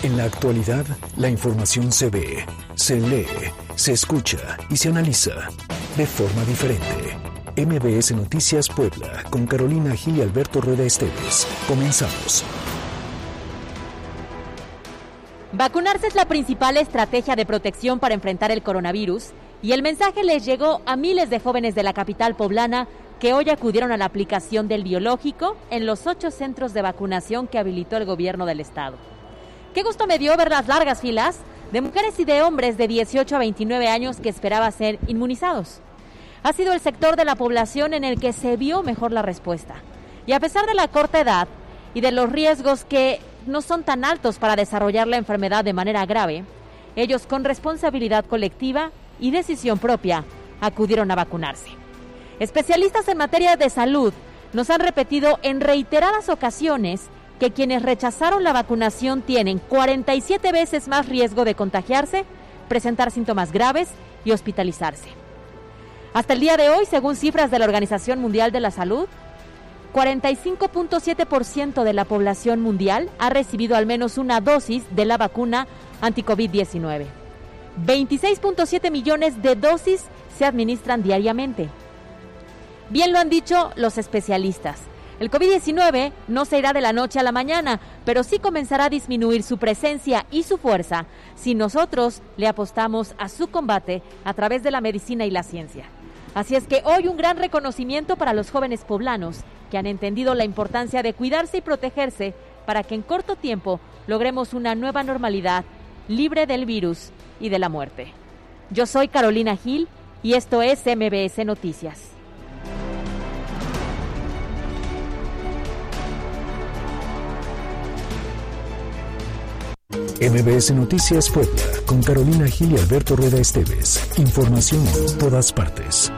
En la actualidad, la información se ve, se lee, se escucha y se analiza de forma diferente. MBS Noticias Puebla, con Carolina Gil y Alberto Rueda Esteves. Comenzamos. Vacunarse es la principal estrategia de protección para enfrentar el coronavirus y el mensaje les llegó a miles de jóvenes de la capital poblana que hoy acudieron a la aplicación del biológico en los ocho centros de vacunación que habilitó el gobierno del estado. Qué gusto me dio ver las largas filas de mujeres y de hombres de 18 a 29 años que esperaba ser inmunizados. Ha sido el sector de la población en el que se vio mejor la respuesta. Y a pesar de la corta edad y de los riesgos que no son tan altos para desarrollar la enfermedad de manera grave, ellos con responsabilidad colectiva y decisión propia acudieron a vacunarse. Especialistas en materia de salud nos han repetido en reiteradas ocasiones que quienes rechazaron la vacunación tienen 47 veces más riesgo de contagiarse, presentar síntomas graves y hospitalizarse. Hasta el día de hoy, según cifras de la Organización Mundial de la Salud, 45.7% de la población mundial ha recibido al menos una dosis de la vacuna anti-COVID-19. 26.7 millones de dosis se administran diariamente. Bien lo han dicho los especialistas. El COVID-19 no se irá de la noche a la mañana, pero sí comenzará a disminuir su presencia y su fuerza si nosotros le apostamos a su combate a través de la medicina y la ciencia. Así es que hoy un gran reconocimiento para los jóvenes poblanos que han entendido la importancia de cuidarse y protegerse para que en corto tiempo logremos una nueva normalidad libre del virus y de la muerte. Yo soy Carolina Gil y esto es MBS Noticias. MBS Noticias Puebla, con Carolina Gil y Alberto Rueda Esteves. Información en todas partes.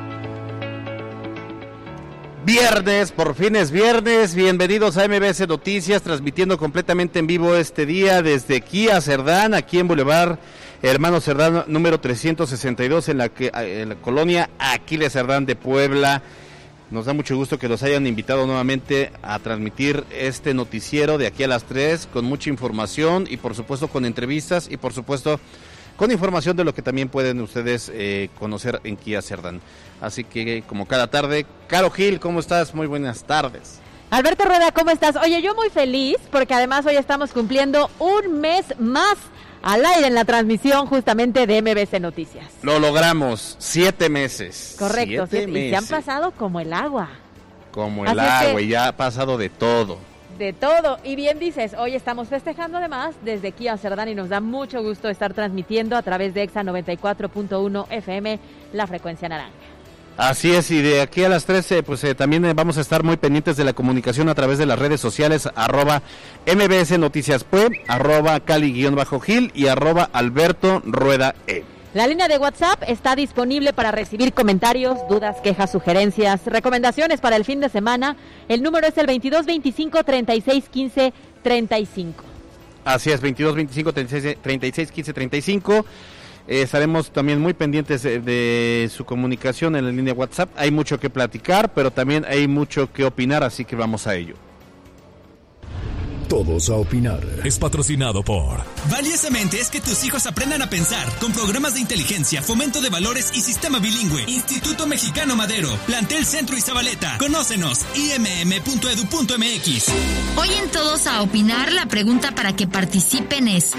Viernes, por fin es viernes. Bienvenidos a MBS Noticias, transmitiendo completamente en vivo este día desde Kia Cerdán, aquí en Boulevard Hermano Cerdán, número 362, en la, que, en la colonia Aquiles Cerdán de Puebla. Nos da mucho gusto que los hayan invitado nuevamente a transmitir este noticiero de aquí a las 3 con mucha información y por supuesto con entrevistas y por supuesto con información de lo que también pueden ustedes eh, conocer en Kia Cerdán. Así que como cada tarde, Caro Gil, ¿cómo estás? Muy buenas tardes. Alberto Rueda, ¿cómo estás? Oye, yo muy feliz porque además hoy estamos cumpliendo un mes más al aire en la transmisión justamente de MBC Noticias. Lo logramos, siete meses. Correcto, siete, y se han pasado como el agua. Como el agua, y ya ha pasado de todo. De todo. Y bien dices, hoy estamos festejando además desde Kia Cerdán y nos da mucho gusto estar transmitiendo a través de EXA 94.1 FM la frecuencia naranja. Así es, y de aquí a las 13, pues eh, también eh, vamos a estar muy pendientes de la comunicación a través de las redes sociales, arroba MBS Noticias Web, arroba Cali-Gil y arroba Alberto Rueda E. La línea de WhatsApp está disponible para recibir comentarios, dudas, quejas, sugerencias, recomendaciones para el fin de semana. El número es el 2225 3615 35. Así es, 2225 3615 35. Eh, estaremos también muy pendientes de, su comunicación en la línea WhatsApp. Hay mucho que platicar, pero también hay mucho que opinar, así que vamos a ello. Todos a opinar. Es patrocinado por. Valiosamente es que tus hijos aprendan a pensar con programas de inteligencia, fomento de valores y sistema bilingüe. Instituto Mexicano Madero, Plantel Centro y Zabaleta. Conócenos, imm.edu.mx. Hoy en Todos a opinar, la pregunta para que participen es.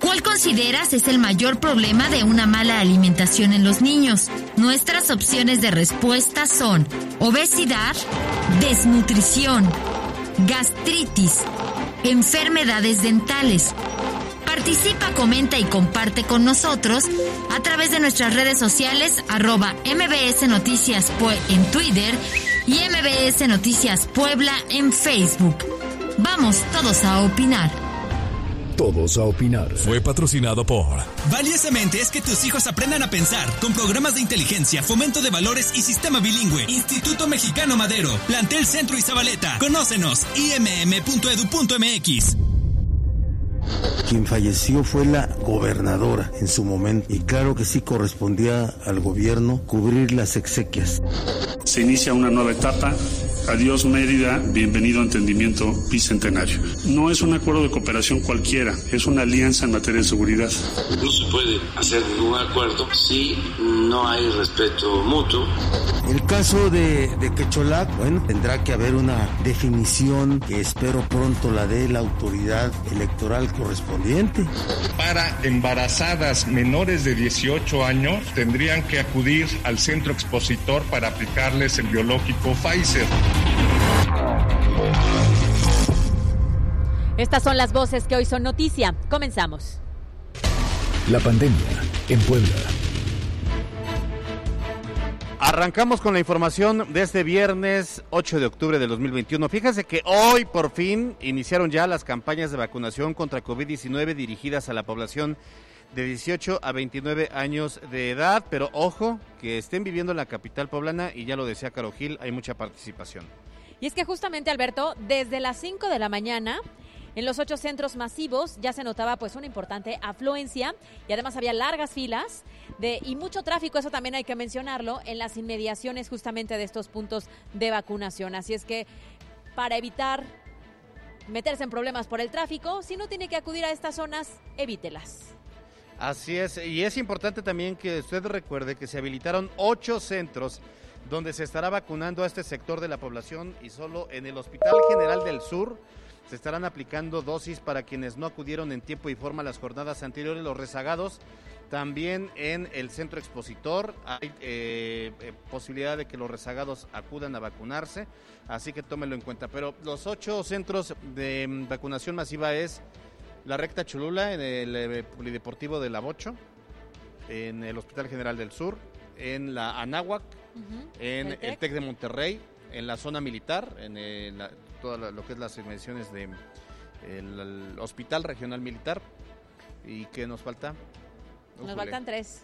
¿Cuál consideras es el mayor problema de una mala alimentación en los niños? Nuestras opciones de respuesta son obesidad, desnutrición, gastritis, enfermedades dentales. Participa, comenta y comparte con nosotros a través de nuestras redes sociales arroba MBS Noticias en Twitter y MBS Noticias Puebla en Facebook. Vamos todos a opinar. Todos a opinar. Fue patrocinado por. Valiosamente es que tus hijos aprendan a pensar con programas de inteligencia, fomento de valores y sistema bilingüe. Instituto Mexicano Madero, Plantel Centro y Zabaleta. Conócenos, imm.edu.mx. Quien falleció fue la gobernadora en su momento y claro que sí correspondía al gobierno cubrir las exequias. Se inicia una nueva etapa Adiós Mérida, bienvenido a Entendimiento Bicentenario. No es un acuerdo de cooperación cualquiera, es una alianza en materia de seguridad. No se puede hacer ningún acuerdo si no hay respeto mutuo. El caso de, de Quecholac, bueno, tendrá que haber una definición que espero pronto la dé la autoridad electoral correspondiente. Para embarazadas menores de 18 años tendrían que acudir al centro expositor para aplicarles el biológico Pfizer. Estas son las voces que hoy son noticia. Comenzamos. La pandemia en Puebla. Arrancamos con la información de este viernes 8 de octubre de 2021. Fíjense que hoy por fin iniciaron ya las campañas de vacunación contra COVID-19 dirigidas a la población de 18 a 29 años de edad, pero ojo, que estén viviendo en la capital poblana y ya lo decía Caro Gil, hay mucha participación. Y es que justamente, Alberto, desde las 5 de la mañana en los ocho centros masivos ya se notaba pues una importante afluencia y además había largas filas de, y mucho tráfico, eso también hay que mencionarlo, en las inmediaciones justamente de estos puntos de vacunación. Así es que para evitar meterse en problemas por el tráfico, si no tiene que acudir a estas zonas, evítelas. Así es, y es importante también que usted recuerde que se habilitaron ocho centros donde se estará vacunando a este sector de la población y solo en el Hospital General del Sur se estarán aplicando dosis para quienes no acudieron en tiempo y forma a las jornadas anteriores, los rezagados. También en el centro expositor hay eh, eh, posibilidad de que los rezagados acudan a vacunarse, así que tómenlo en cuenta. Pero los ocho centros de vacunación masiva es la recta Cholula en el eh, Polideportivo de La Bocho, en el Hospital General del Sur, en la Anáhuac, en el TEC? de Monterrey, en la zona militar, en el, todo lo que es las inmediaciones del de Hospital Regional Militar. ¿Y qué nos falta? Nos faltan tres.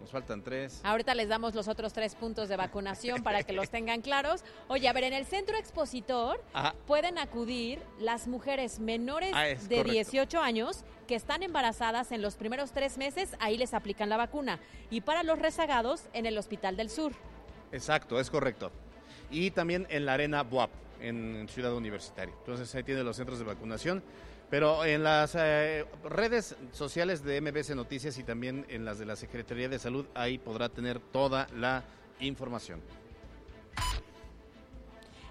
Nos faltan tres. Ahorita les damos los otros tres puntos de vacunación para que los tengan claros. Oye, a ver, en el centro expositor pueden acudir las mujeres menores ah, de 18 años que están embarazadas en los primeros tres meses, ahí les aplican la vacuna. Y para los rezagados, en el Hospital del Sur. Exacto, es correcto. Y también en la Arena BUAP, en Ciudad Universitaria. Entonces ahí tienen los centros de vacunación. Pero en las eh, redes sociales de MBC Noticias y también en las de la Secretaría de Salud, ahí podrá tener toda la información.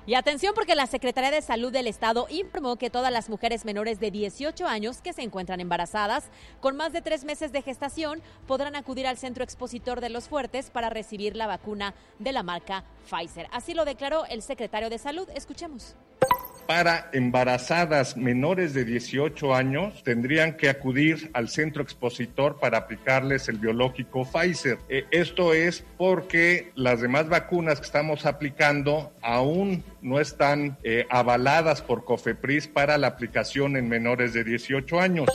Y atención porque la Secretaría de Salud del Estado informó que todas las mujeres menores de 18 años que se encuentran embarazadas con más de tres meses de gestación podrán acudir al centro expositor de Los Fuertes para recibir la vacuna de la marca Pfizer. Así lo declaró el secretario de Salud. Escuchemos para embarazadas menores de 18 años tendrían que acudir al centro expositor para aplicarles el biológico Pfizer. Eh, esto es porque las demás vacunas que estamos aplicando aún no están eh, avaladas por COFEPRIS para la aplicación en menores de 18 años.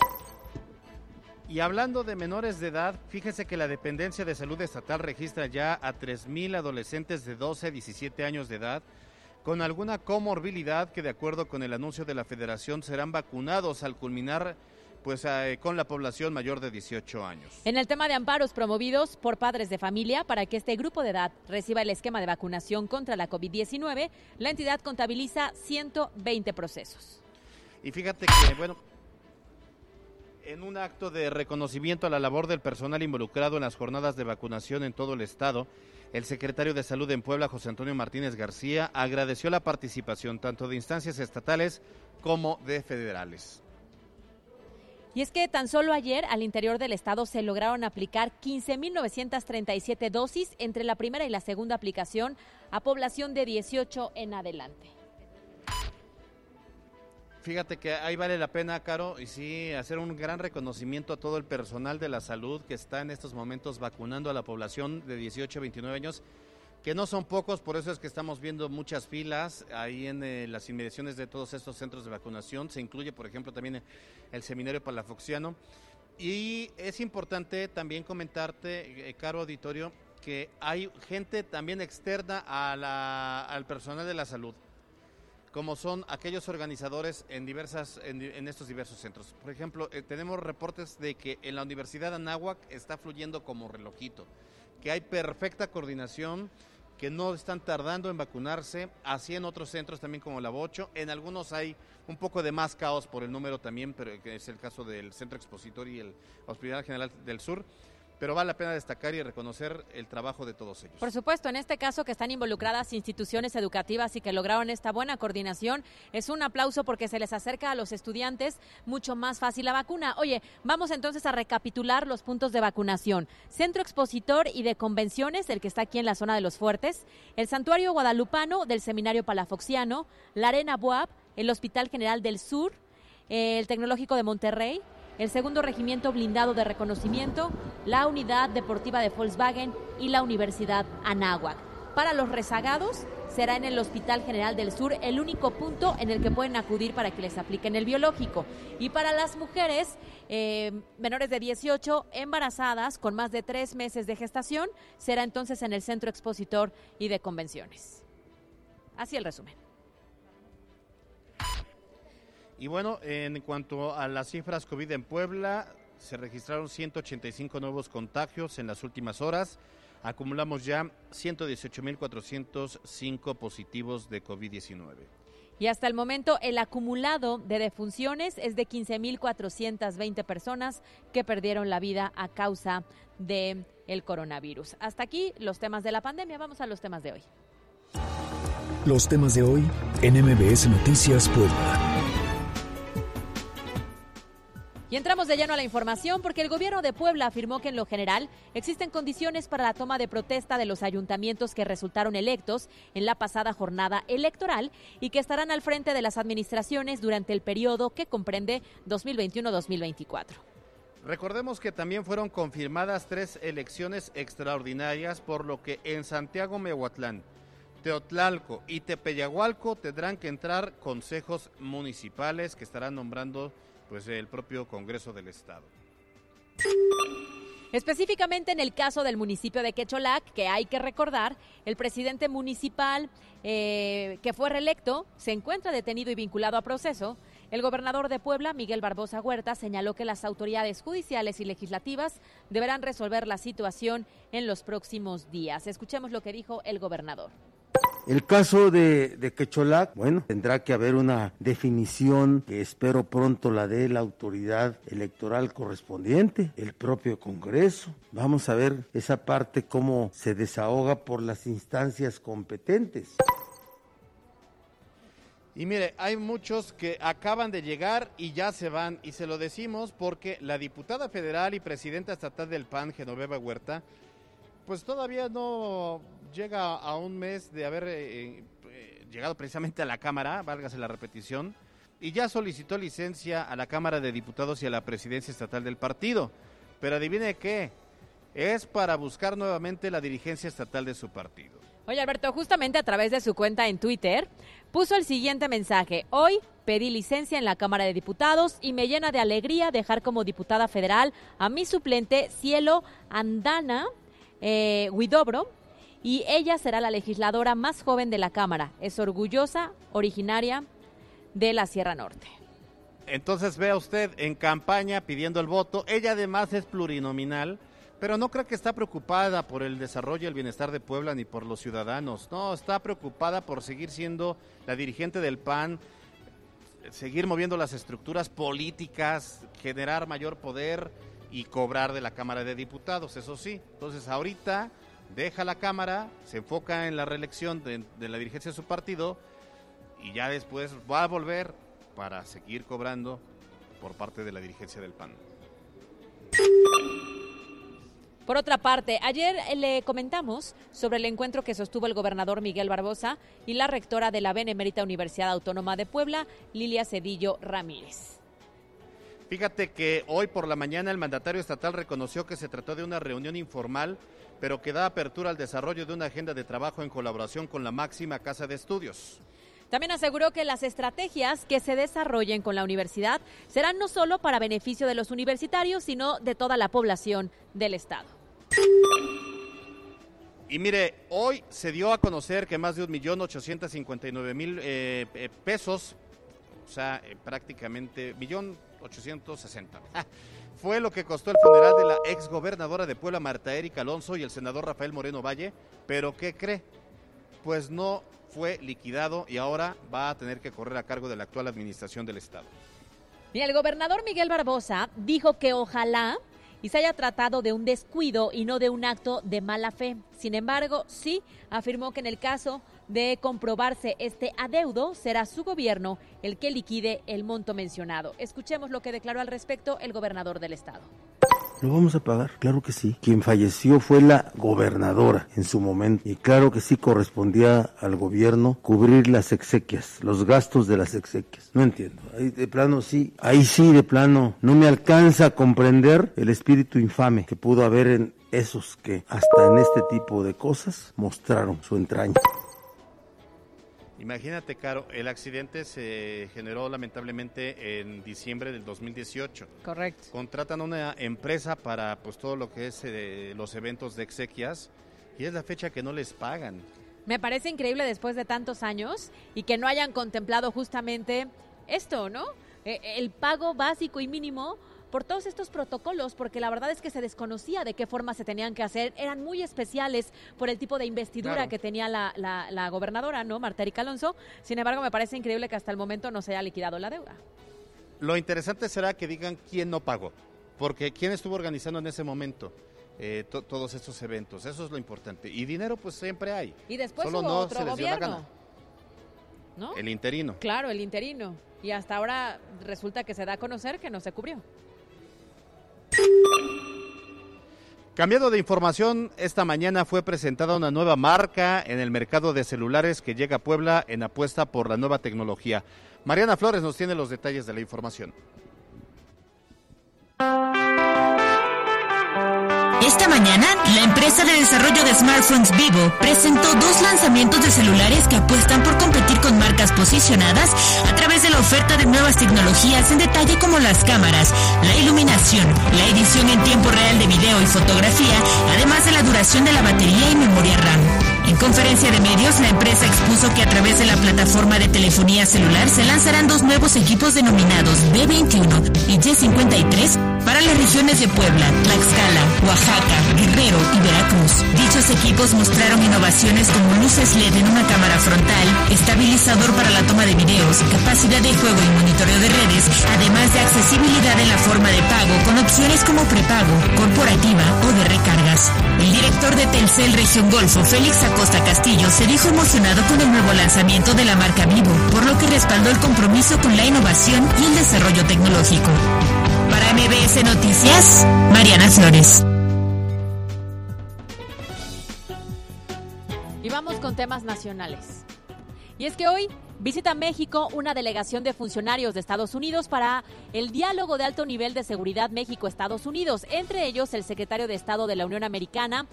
Y hablando de menores de edad, fíjese que la Dependencia de Salud Estatal registra ya a 3.000 adolescentes de 12 a 17 años de edad con alguna comorbilidad que de acuerdo con el anuncio de la federación serán vacunados al culminar pues eh, con la población mayor de 18 años. En el tema de amparos promovidos por padres de familia para que este grupo de edad reciba el esquema de vacunación contra la COVID-19, la entidad contabiliza 120 procesos. Y fíjate que, bueno, en un acto de reconocimiento a la labor del personal involucrado en las jornadas de vacunación en todo el estado, el secretario de Salud en Puebla, José Antonio Martínez García, agradeció la participación tanto de instancias estatales como de federales. Y es que tan solo ayer al interior del estado se lograron aplicar 15.937 dosis entre la primera y la segunda aplicación a población de 18 en adelante. Fíjate que ahí vale la pena, Caro, y sí, hacer un gran reconocimiento a todo el personal de la salud que está en estos momentos vacunando a la población de 18 a 29 años, que no son pocos, por eso es que estamos viendo muchas filas ahí en eh, las inmediaciones de todos estos centros de vacunación. Se incluye, por ejemplo, también el seminario palafoxiano. Y es importante también comentarte, eh, Caro Auditorio, que hay gente también externa al personal de la salud como son aquellos organizadores en diversas en, estos diversos centros. Por ejemplo, eh, tenemos reportes de que en la Universidad de Anáhuac está fluyendo como relojito, que hay perfecta coordinación, que no están tardando en vacunarse, así en otros centros también como la Bocho, en algunos hay un poco de más caos por el número también, pero que es el caso del Centro Expositor y el Hospital General del Sur pero vale la pena destacar y reconocer el trabajo de todos ellos. Por supuesto, en este caso que están involucradas instituciones educativas y que lograron esta buena coordinación, es un aplauso porque se les acerca a los estudiantes mucho más fácil la vacuna. Oye, vamos entonces a recapitular los puntos de vacunación. Centro Expositor y de Convenciones, el que está aquí en la zona de los Fuertes, el Santuario Guadalupano del Seminario Palafoxiano, la Arena Buap, el Hospital General del Sur, el Tecnológico de Monterrey, el segundo regimiento blindado de reconocimiento, la unidad deportiva de Volkswagen y la Universidad Anáhuac. Para los rezagados, será en el Hospital General del Sur el único punto en el que pueden acudir para que les apliquen el biológico. Y para las mujeres eh, menores de 18 embarazadas con más de tres meses de gestación, será entonces en el Centro Expositor y de Convenciones. Así el resumen. Y bueno, en cuanto a las cifras COVID en Puebla, se registraron 185 nuevos contagios en las últimas horas. Acumulamos ya 118.405 positivos de COVID-19. Y hasta el momento el acumulado de defunciones es de 15.420 personas que perdieron la vida a causa del el coronavirus. Hasta aquí los temas de la pandemia. Vamos a los temas de hoy. Los temas de hoy en MBS Noticias Puebla. Y entramos de lleno a la información porque el gobierno de Puebla afirmó que en lo general existen condiciones para la toma de protesta de los ayuntamientos que resultaron electos en la pasada jornada electoral y que estarán al frente de las administraciones durante el periodo que comprende 2021-2024. Recordemos que también fueron confirmadas tres elecciones extraordinarias, por lo que en Santiago Mehuatlán, Teotlalco y Tepeyagualco tendrán que entrar consejos municipales que estarán nombrando pues el propio Congreso del Estado. Específicamente en el caso del municipio de Quecholac, que hay que recordar, el presidente municipal eh, que fue reelecto se encuentra detenido y vinculado a proceso. El gobernador de Puebla, Miguel Barbosa Huerta, señaló que las autoridades judiciales y legislativas deberán resolver la situación en los próximos días. Escuchemos lo que dijo el gobernador. El caso de, de, Quecholac, bueno, tendrá que haber una definición que espero pronto la dé la autoridad electoral correspondiente, el propio Congreso. Vamos a ver esa parte cómo se desahoga por las instancias competentes. Y mire, hay muchos que acaban de llegar y ya se van, y se lo decimos porque la diputada federal y presidenta estatal del PAN, Genoveva Huerta, pues todavía no llega a un mes de haber eh, eh, llegado precisamente a la Cámara, válgase la repetición, y ya solicitó licencia a la Cámara de Diputados y a la presidencia estatal del partido. Pero adivine qué, es para buscar nuevamente la dirigencia estatal de su partido. Oye Alberto, justamente a través de su cuenta en Twitter, puso el siguiente mensaje. Hoy pedí licencia en la Cámara de Diputados y me llena de alegría dejar como diputada federal a mi suplente Cielo Andana eh, Huidobro, y ella será la legisladora más joven de la Cámara. Es orgullosa, originaria de la Sierra Norte. Entonces vea usted en campaña pidiendo el voto. Ella además es plurinominal, pero no creo que está preocupada por el desarrollo y el bienestar de Puebla ni por los ciudadanos. No, está preocupada por seguir siendo la dirigente del PAN, seguir moviendo las estructuras políticas, generar mayor poder y cobrar de la Cámara de Diputados, eso sí. Entonces ahorita deja la Cámara, se enfoca en la reelección de, la dirigencia de su partido y ya después va a volver para seguir cobrando por parte de la dirigencia del PAN. Por otra parte, ayer le comentamos sobre el encuentro que sostuvo el gobernador Miguel Barbosa y la rectora de la Benemérita Universidad Autónoma de Puebla, Lilia Cedillo Ramírez. Fíjate que hoy por la mañana el mandatario estatal reconoció que se trató de una reunión informal, pero que da apertura al desarrollo de una agenda de trabajo en colaboración con la máxima casa de estudios. También aseguró que las estrategias que se desarrollen con la universidad serán no solo para beneficio de los universitarios, sino de toda la población del Estado. Y mire, hoy se dio a conocer que más de un millón ochocientos cincuenta y nueve mil eh, eh, pesos, o sea, eh, prácticamente millón ochocientos sesenta, fue lo que costó el funeral de la ex gobernadora de Puebla, Marta Erika Alonso, y el senador Rafael Moreno Valle. Pero ¿qué cree? Pues no fue liquidado y ahora va a tener que correr a cargo de la actual administración del Estado. Y el gobernador Miguel Barbosa dijo que ojalá y se haya tratado de un descuido y no de un acto de mala fe. Sin embargo, sí afirmó que en el caso de comprobarse este adeudo, será su gobierno el que liquide el monto mencionado. Escuchemos lo que declaró al respecto el gobernador del estado. ¿Lo vamos a pagar? Claro que sí. Quien falleció fue la gobernadora en su momento. Y claro que sí correspondía al gobierno cubrir las exequias, los gastos de las exequias. No entiendo. Ahí de plano sí, ahí sí de plano no me alcanza a comprender el espíritu infame que pudo haber en esos que hasta en este tipo de cosas mostraron su entraña. Imagínate, Caro, el accidente se generó lamentablemente en diciembre del 2018. Correcto. Contratan una empresa para pues todo lo que es eh, los eventos de exequias y es la fecha que no les pagan. Me parece increíble después de tantos años y que no hayan contemplado justamente esto, ¿no? Eh, el pago básico y mínimo por todos estos protocolos, porque la verdad es que se desconocía de qué forma se tenían que hacer, eran muy especiales por el tipo de investidura Claro. que tenía la, la- la gobernadora, ¿no? Marta Erika Alonso. Sin embargo, me parece increíble que hasta el momento no se haya liquidado la deuda. Lo interesante será que digan quién no pagó, porque quién estuvo organizando en ese momento eh, to- todos estos eventos. Eso es lo importante. Y dinero pues siempre hay. Y después Solo hubo no otro se les dio la gana. ¿No? El interino. Claro, el interino. Y hasta ahora resulta que se da a conocer que no se cubrió. Cambiando de información, esta mañana fue presentada una nueva marca en el mercado de celulares que llega a Puebla en apuesta por la nueva tecnología. Mariana Flores nos tiene los detalles de la información. Esta mañana, la empresa de desarrollo de smartphones Vivo presentó dos lanzamientos de celulares que apuestan por competir con marcas posicionadas a través de la oferta de nuevas tecnologías en detalle como las cámaras, la iluminación, la edición en tiempo real de video y fotografía, además de la duración de la batería y memoria RAM. En conferencia de medios, la empresa expuso que a través de la plataforma de telefonía celular se lanzarán dos nuevos equipos denominados B21 y Y53 para las regiones de Puebla, Tlaxcala, Oaxaca, Guerrero y Veracruz. Dichos equipos mostraron innovaciones como luces LED en una cámara frontal, estabilizador para la toma de videos, capacidad de juego y monitoreo de redes, además de accesibilidad en la forma de pago con opciones como prepago, corporativa o de recargas. El director de Telcel Región Golfo, Félix Acosta Castillo, se dijo emocionado con el nuevo lanzamiento de la marca Vivo, por lo que respaldó el compromiso con la innovación y el desarrollo tecnológico. Para MBS Noticias, Mariana Flores. Y vamos con temas nacionales. Y es que hoy visita México una delegación de funcionarios de Estados Unidos para el diálogo de alto nivel de seguridad México-Estados Unidos, entre ellos el secretario de Estado de la Unión Americana,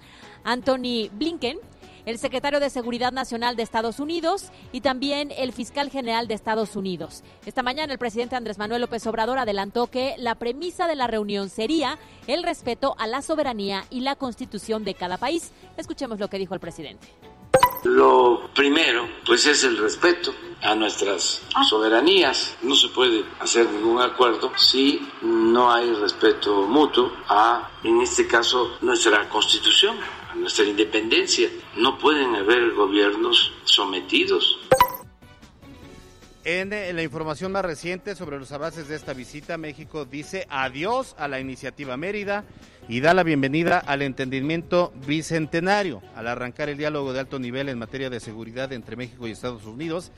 Anthony Blinken, el secretario de Seguridad Nacional de Estados Unidos y también el fiscal general de Estados Unidos. Esta mañana el presidente Andrés Manuel López Obrador adelantó que la premisa de la reunión sería el respeto a la soberanía y la constitución de cada país. Escuchemos lo que dijo el presidente. Lo primero, pues es el respeto a nuestras soberanías. No se puede hacer ningún acuerdo si no hay respeto mutuo a, en este caso, nuestra constitución, a nuestra independencia. No pueden haber gobiernos sometidos. En eh, la información más reciente sobre los avances de esta visita, México dice adiós a la iniciativa Mérida y da la bienvenida al entendimiento bicentenario. Al arrancar el diálogo de alto nivel en materia de seguridad entre México y Estados Unidos,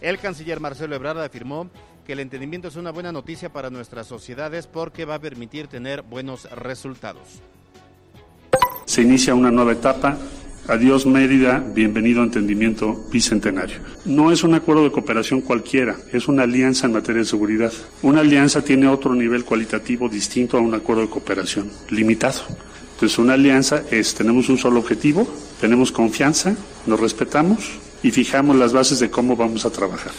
el canciller Marcelo Ebrard afirmó que el entendimiento es una buena noticia para nuestras sociedades porque va a permitir tener buenos resultados. Se inicia una nueva etapa. Adiós Mérida, bienvenido a Entendimiento Bicentenario. No es un acuerdo de cooperación cualquiera, es una alianza en materia de seguridad. Una alianza tiene otro nivel cualitativo distinto a un acuerdo de cooperación, limitado. Entonces una alianza es, tenemos un solo objetivo, tenemos confianza, nos respetamos y fijamos las bases de cómo vamos a trabajar.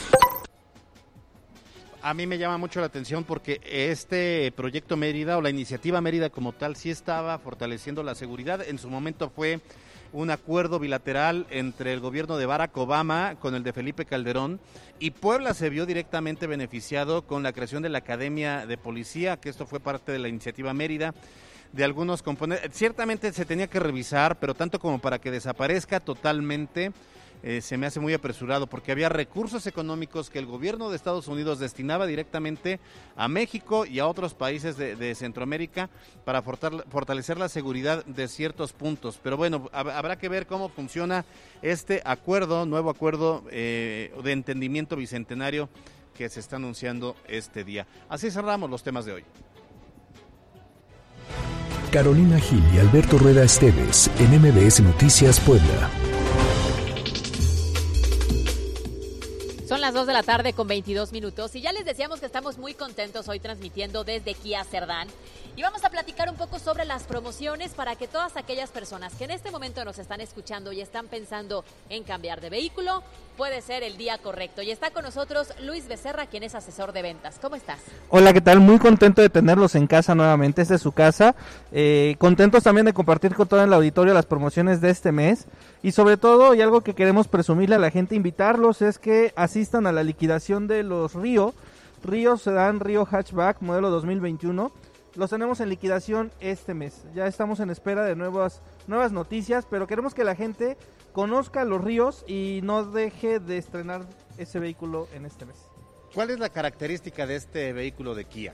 A mí me llama mucho la atención porque este proyecto Mérida o la iniciativa Mérida como tal sí estaba fortaleciendo la seguridad. En su momento fue un acuerdo bilateral entre el gobierno de Barack Obama con el de Felipe Calderón y Puebla se vio directamente beneficiado con la creación de la Academia de Policía, que esto fue parte de la iniciativa Mérida de algunos componentes. Ciertamente se tenía que revisar, pero tanto como para que desaparezca totalmente eh, se me hace muy apresurado porque había recursos económicos que el gobierno de Estados Unidos destinaba directamente a México y a otros países de, Centroamérica para fortalecer la seguridad de ciertos puntos. Pero bueno, habrá que ver cómo funciona este acuerdo, nuevo acuerdo eh, de entendimiento bicentenario que se está anunciando este día. Así cerramos los temas de hoy. Carolina Gil y Alberto Rueda Esteves en MBS Noticias Puebla. Son las 2 de la tarde con 22 minutos y ya les decíamos que estamos muy contentos hoy transmitiendo desde Kia Cerdán y vamos a platicar un poco sobre las promociones para que todas aquellas personas que en este momento nos están escuchando y están pensando en cambiar de vehículo, puede ser el día correcto. Y está con nosotros Luis Becerra, quien es asesor de ventas. ¿Cómo estás? Hola, ¿qué tal? Muy contento de tenerlos en casa nuevamente. Es su casa. Eh, contentos también de compartir con todo el auditorio las promociones de este mes. Y sobre todo, y algo que queremos presumirle a la gente, invitarlos, es que asistan a la liquidación de los Río. Río dan Río Hatchback, modelo 2021. Los tenemos en liquidación este mes. Ya estamos en espera de nuevas, nuevas noticias, pero queremos que la gente conozca los ríos y no deje de estrenar ese vehículo en este mes. ¿Cuál es la característica de este vehículo de Kia?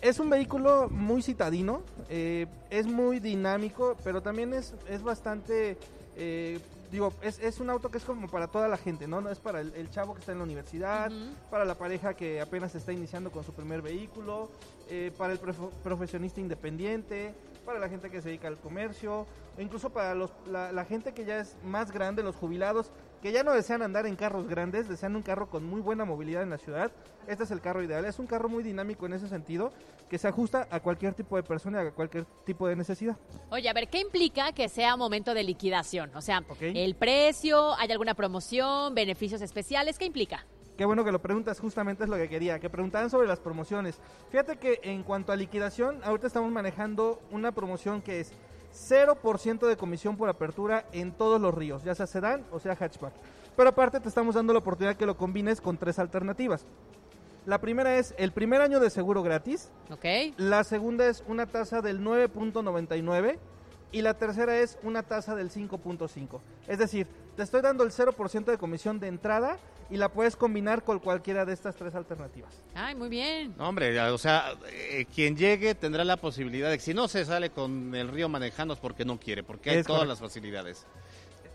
Es un vehículo muy citadino, eh, es muy dinámico, pero también es, es bastante eh, digo, es, es, un auto que es como para toda la gente, ¿no? No es para el, chavo que está en la universidad, para la pareja que apenas está iniciando con su primer vehículo, eh, para el profesionista independiente, para la gente que se dedica al comercio, o incluso para los, la, la, gente que ya es más grande, los jubilados, que ya no desean andar en carros grandes, desean un carro con muy buena movilidad en la ciudad. Este es el carro ideal. Es un carro muy dinámico en ese sentido, que se ajusta a cualquier tipo de persona y a cualquier tipo de necesidad. Oye, a ver, ¿qué implica que sea momento de liquidación? O sea, el precio, ¿hay alguna promoción, beneficios especiales? ¿Qué implica? Qué bueno que lo preguntas, justamente es lo que quería, que preguntaran sobre las promociones. Fíjate que en cuanto a liquidación, ahorita estamos manejando una promoción que es 0% de comisión por apertura en todos los ríos, ya sea sedán o sea hatchback. Pero aparte te estamos dando la oportunidad que lo combines con tres alternativas. La primera es el primer año de seguro gratis. Ok. La segunda es una tasa del 9.99 y la tercera es una tasa del 5.5. Es decir, te estoy dando el 0% de comisión de entrada y la puedes combinar con cualquiera de estas tres alternativas. Ay, muy bien. hombre, o sea, eh, quien llegue tendrá la posibilidad de que si no se sale con el río manejando es porque no quiere, porque hay todas las facilidades.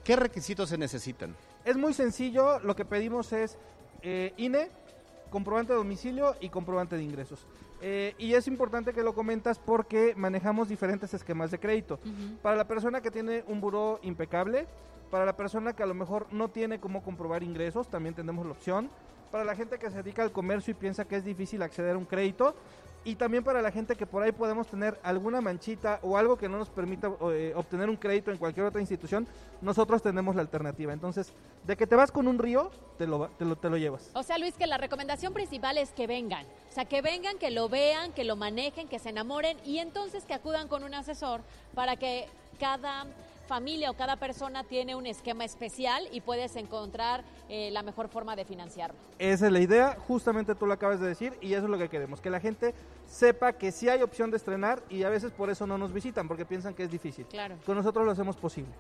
¿Qué requisitos se necesitan? Es muy sencillo, lo que pedimos es eh, INE, comprobante de domicilio y comprobante de ingresos. Eh, y es importante que lo comentas porque manejamos diferentes esquemas de crédito. Para la persona que tiene un buró impecable, para la persona que a lo mejor no tiene cómo comprobar ingresos, también tenemos la opción. Para la gente que se dedica al comercio y piensa que es difícil acceder a un crédito, y también para la gente que por ahí podemos tener alguna manchita o algo que no nos permita eh, obtener un crédito en cualquier otra institución, nosotros tenemos la alternativa. Entonces, de que te vas con un río, te lo, te lo, te lo llevas. O sea, Luis, que la recomendación principal es que vengan. O sea, que vengan, que lo vean, que lo manejen, que se enamoren y entonces que acudan con un asesor para que cada familia o cada persona tiene un esquema especial y puedes encontrar eh, la mejor forma de financiarlo. Esa es la idea, justamente tú lo acabas de decir y eso es lo que queremos, que la gente sepa que sí hay opción de estrenar y a veces por eso no nos visitan porque piensan que es difícil. Claro. Con nosotros lo hacemos posible.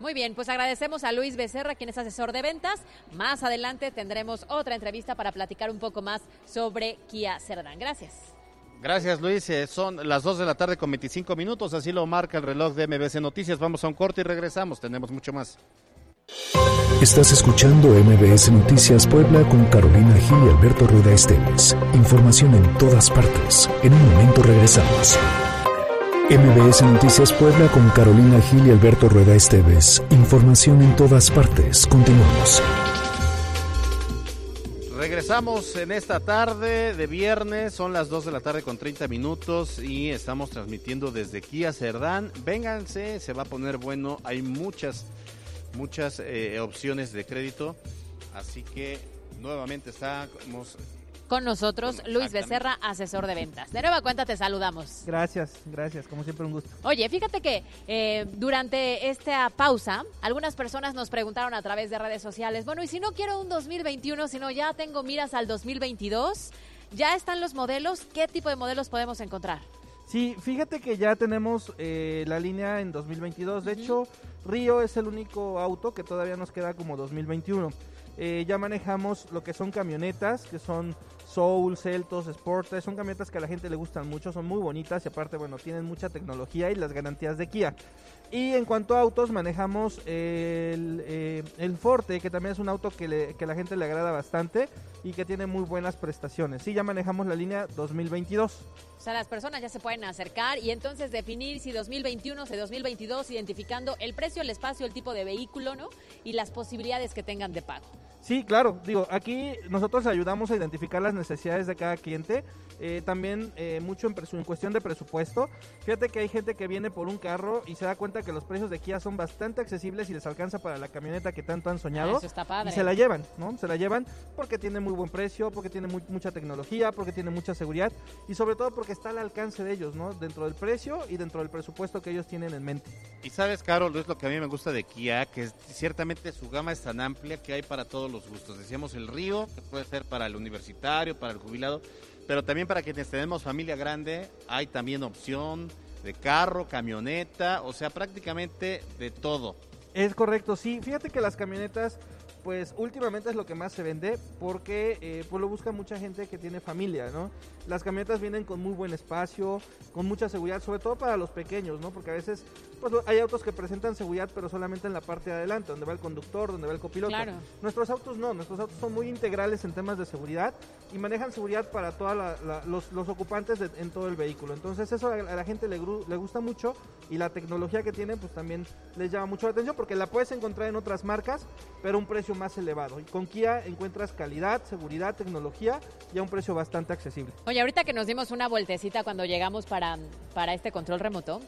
Muy bien, pues agradecemos a Luis Becerra, quien es asesor de ventas. Más adelante tendremos otra entrevista para platicar un poco más sobre Kia Cerdán. Gracias. Gracias Luis, eh, son las 2 de la tarde con 25 minutos, así lo marca el reloj de MBC Noticias. Vamos a un corte y regresamos, tenemos mucho más. Estás escuchando MBS Noticias Puebla con Carolina Gil y Alberto Rueda Esteves. Información en todas partes. En un momento regresamos. MBS Noticias Puebla con Carolina Gil y Alberto Rueda Esteves. Información en todas partes. Continuamos. Regresamos en esta tarde de viernes, son las 2 de la tarde con 30 minutos y estamos transmitiendo desde Kia Cerdán. Vénganse, se va a poner bueno, hay muchas, muchas eh, opciones de crédito, así que nuevamente estamos Con nosotros, Luis Becerra, asesor de ventas. De nueva cuenta te saludamos. Gracias, gracias, como siempre un gusto. Oye, fíjate que eh, durante esta pausa, algunas personas nos preguntaron a través de redes sociales, bueno, y si no quiero un 2021, sino ya tengo miras al 2022, ¿ya están los modelos? ¿Qué tipo de modelos podemos encontrar? Sí, fíjate que ya tenemos eh, la línea en 2022. De hecho, Río es el único auto que todavía nos queda como 2021. Eh, ya manejamos lo que son camionetas, que son Soul, Celtos, Sportes, son camionetas que a la gente le gustan mucho, son muy bonitas y aparte, bueno, tienen mucha tecnología y las garantías de Kia. Y en cuanto a autos, manejamos el, eh, el Forte, que también es un auto que, le, que a la gente le agrada bastante y que tiene muy buenas prestaciones. Sí, ya manejamos la línea 2022. O sea, las personas ya se pueden acercar y entonces definir si 2021 o 2022, identificando el precio, el espacio, el tipo de vehículo, ¿no? Y las posibilidades que tengan de pago. Sí, claro. Digo, aquí nosotros ayudamos a identificar las necesidades de cada cliente. Eh, también eh, mucho en, en, cuestión de presupuesto. Fíjate que hay gente que viene por un carro y se da cuenta que los precios de Kia son bastante accesibles y les alcanza para la camioneta que tanto han soñado. Eso está padre. Y se la llevan, ¿no? Se la llevan porque tiene muy buen precio, porque tiene muy, mucha tecnología, porque tiene mucha seguridad y sobre todo porque está al alcance de ellos, ¿no? Dentro del precio y dentro del presupuesto que ellos tienen en mente. Y sabes, Carol, es lo que a mí me gusta de Kia, que ciertamente su gama es tan amplia que hay para todos los gustos. Decíamos el Río, que puede ser para el universitario, para el jubilado, pero también para quienes tenemos familia grande, hay también opción de carro, camioneta, o sea, prácticamente de todo. Es correcto, sí. Fíjate que las camionetas pues últimamente es lo que más se vende porque eh, pues lo busca mucha gente que tiene familia, ¿no? Las camionetas vienen con muy buen espacio, con mucha seguridad, sobre todo para los pequeños, ¿no? Porque a veces pues hay autos que presentan seguridad pero solamente en la parte de adelante, donde va el conductor, donde va el copiloto. Claro. Nuestros autos no, nuestros autos son muy integrales en temas de seguridad y manejan seguridad para todos los, los, ocupantes de, en todo el vehículo. Entonces eso a la gente le, le gusta mucho y la tecnología que tienen pues también les llama mucho la atención porque la puedes encontrar en otras marcas, pero un precio más elevado. Y con Kia encuentras calidad, seguridad, tecnología y a un precio bastante accesible. Oye, ahorita que nos dimos una vueltecita cuando llegamos para, para este control remoto,